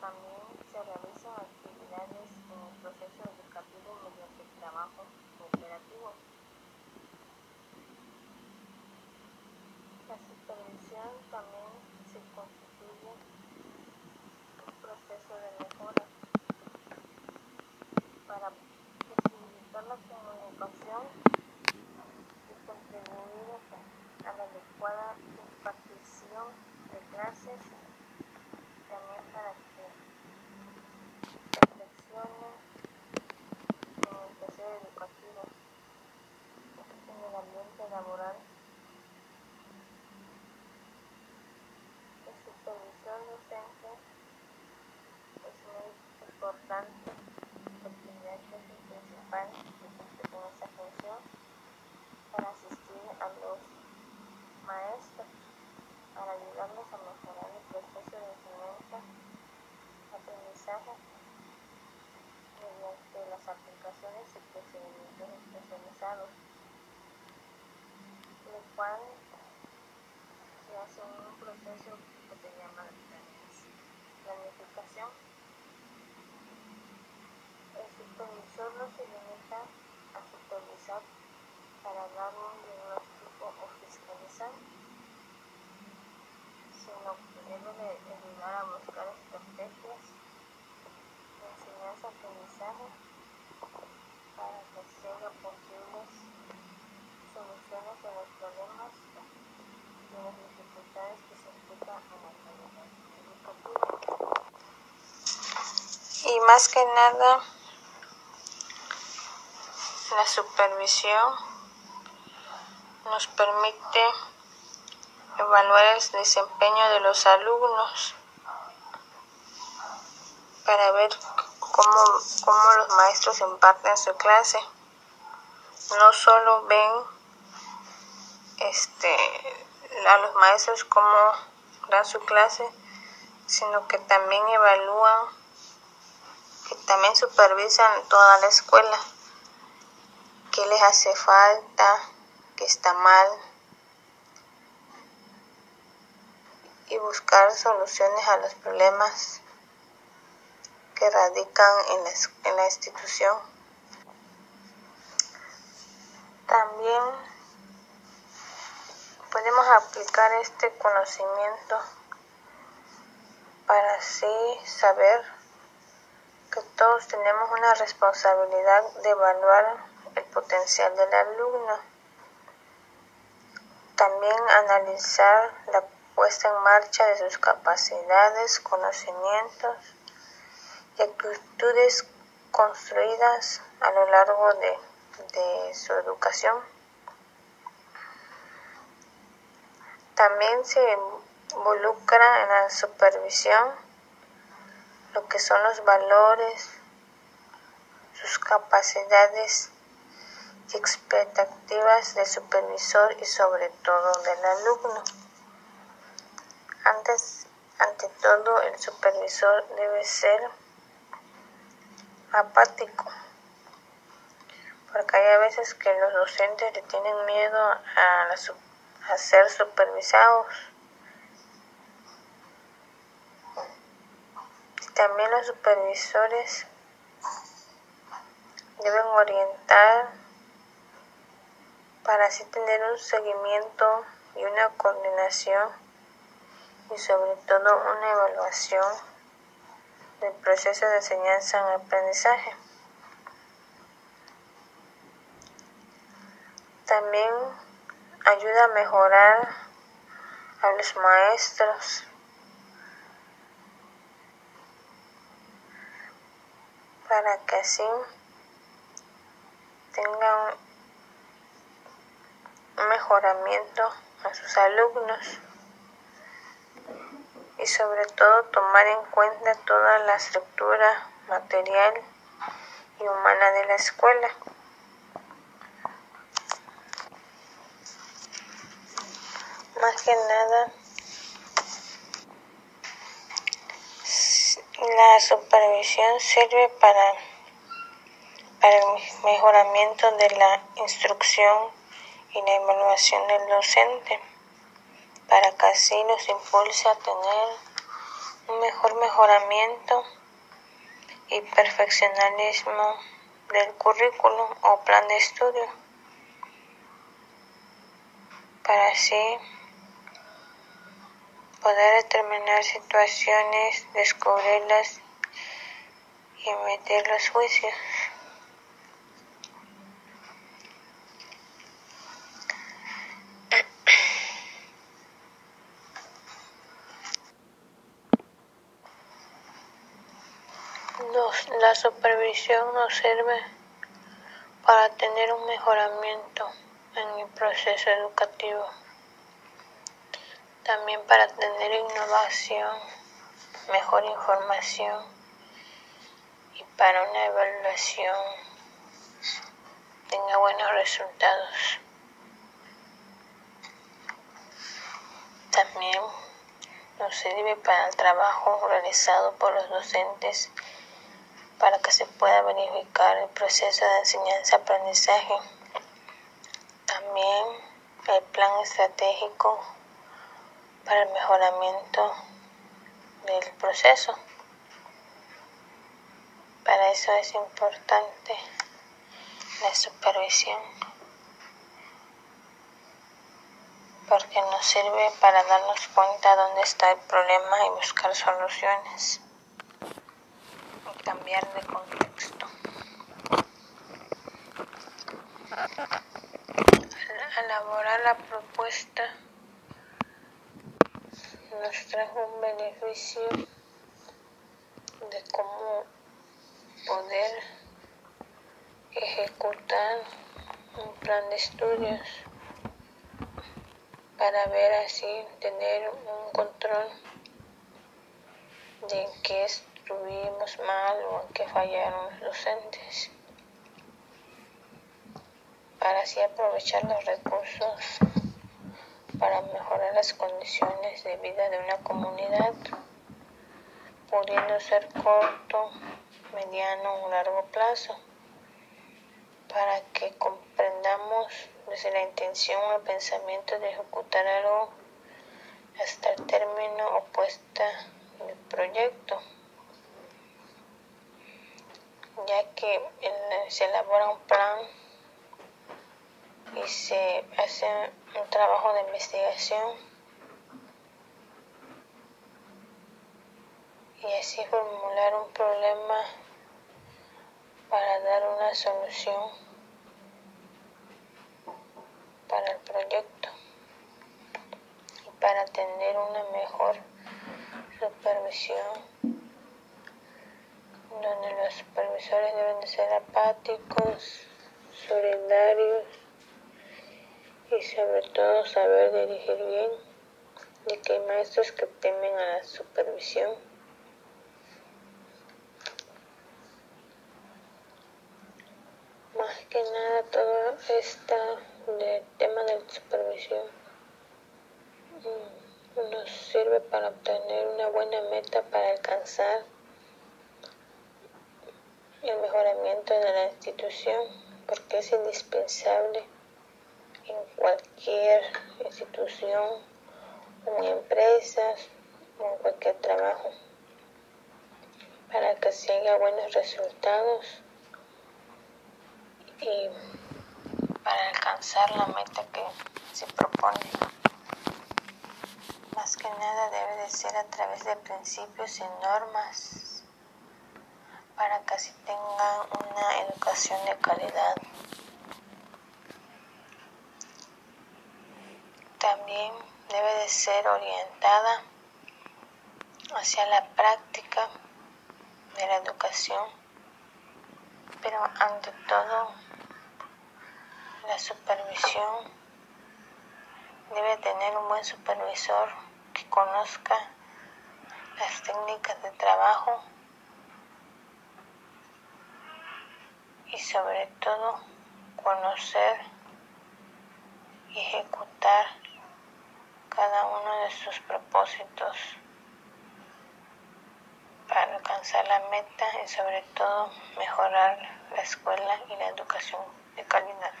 también se realizan actividades en el proceso educativo mediante trabajo cooperativo. La supervisión también se constituye un proceso de mejora para posibilitar la comunicación y contribuir a la adecuada impartición de clases también para que reflexionen en el proceso educativo en el ambiente laboral el supervisor docente es muy importante porque es el principal con esa función para asistir a los maestros para ayudarles a mejorar el proceso de enseñanza aprendizaje mediante las aplicaciones y procedimientos especializados lo cual se hace un proceso que se llama planificación el supervisor no se limita a supervisar para dar un diagnóstico o fiscalizar, sino que debe de ayudar a buscar estrategias de enseñanza-aprendizaje para que sean posibles soluciones a los problemas y las dificultades que se implican en la calidad educativa. Y más que nada, la supervisión nos permite evaluar el desempeño de los alumnos para ver cómo, cómo los maestros imparten su clase. No solo ven este, a los maestros cómo dan su clase, sino que también evalúan, también supervisan toda la escuela. Qué les hace falta, qué está mal y buscar soluciones a los problemas que radican en la, en la institución. También podemos aplicar este conocimiento para así saber que todos tenemos una responsabilidad de evaluar el potencial del alumno. También analizar la puesta en marcha de sus capacidades, conocimientos y actitudes construidas a lo largo de, de su educación. También se involucra en la supervisión lo que son los valores, sus capacidades y expectativas del supervisor y sobre todo del alumno. Antes, ante todo, el supervisor debe ser apático, porque hay a veces que los docentes le tienen miedo a, ser supervisados. También los supervisores deben orientar para así tener un seguimiento y una coordinación y sobre todo una evaluación del proceso de enseñanza en aprendizaje. También ayuda a mejorar a los maestros para que así tengan un mejoramiento a sus alumnos y sobre todo tomar en cuenta toda la estructura material y humana de la escuela. Más que nada, la supervisión sirve para, para el mejoramiento de la instrucción y la evaluación del docente. Para que así nos impulse a tener un mejor mejoramiento y perfeccionalismo del currículum o plan de estudio. Para así poder determinar situaciones, descubrirlas y emitir los juicios. la supervisión nos sirve para tener un mejoramiento en el proceso educativo, también para tener innovación, mejor información y para una evaluación tenga buenos resultados. También nos sirve para el trabajo realizado por los docentes para que se pueda verificar el proceso de enseñanza-aprendizaje. También el plan estratégico para el mejoramiento del proceso. Para eso es importante la supervisión, porque nos sirve para darnos cuenta dónde está el problema y buscar soluciones cambiar de contexto. Elaborar la propuesta nos trajo un beneficio de cómo poder ejecutar un plan de estudios para ver así tener un control de qué es estuvimos mal o en que fallaron los docentes para así aprovechar los recursos para mejorar las condiciones de vida de una comunidad, pudiendo ser corto, mediano o largo plazo, para que comprendamos desde la intención o el pensamiento de ejecutar algo hasta el término opuesta del proyecto ya que se elabora un plan y se hace un trabajo de investigación. Y así formular un problema para dar una solución para el proyecto y para tener una mejor supervisión donde los supervisores deben de ser apáticos, solidarios y sobre todo saber dirigir bien, y que hay maestros que temen a la supervisión. Más que nada todo está del tema de supervisión mm, nos sirve para obtener una buena meta para alcanzar el mejoramiento de la institución porque es indispensable en cualquier institución en empresas en cualquier trabajo para que se haga buenos resultados y para alcanzar la meta que se propone. Más que nada debe de ser a través de principios y normas para que así tengan una educación de calidad. También debe de ser orientada hacia la práctica de la educación, pero ante todo la supervisión. Debe tener un buen supervisor que conozca las técnicas de trabajo y sobre todo conocer y ejecutar cada uno de sus propósitos para alcanzar la meta y sobre todo mejorar la escuela y la educación de calidad.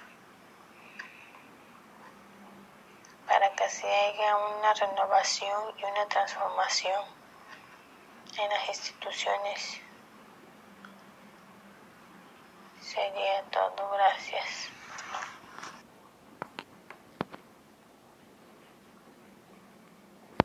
Para que así haya una renovación y una transformación en las instituciones. Sería todo, gracias.